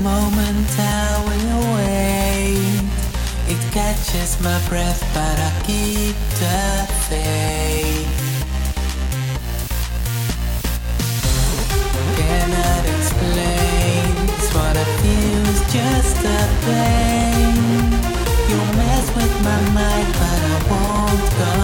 moment I will wait. It catches my breath, but I keep the faith. Cannot explain. It's what I feel is just a pain. You mess with my mind, but I won't complain.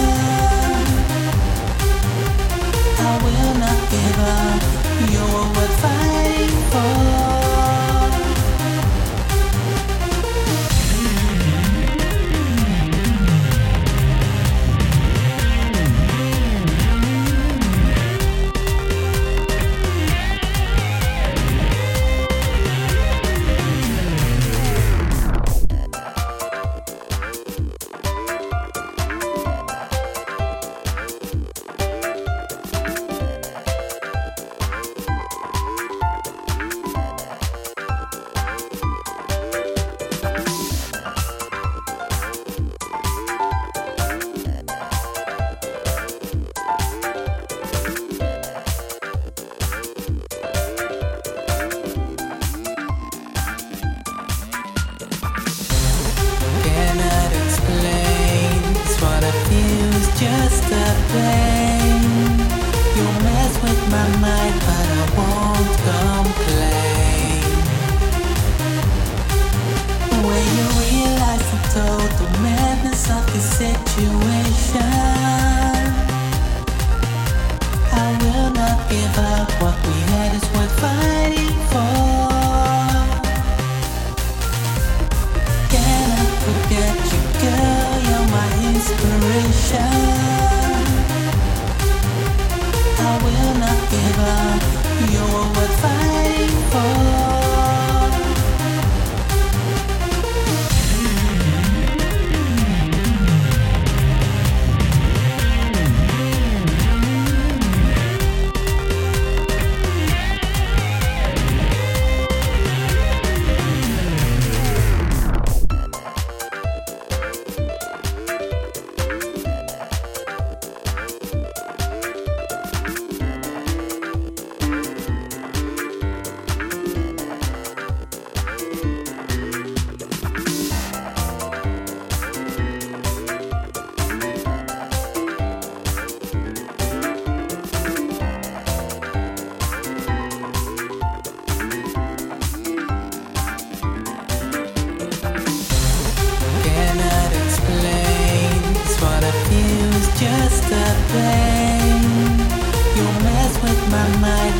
just a pain. You mess with my mind, but I won't complain. When you realize the total madness of the situation, pain. You mess with my mind,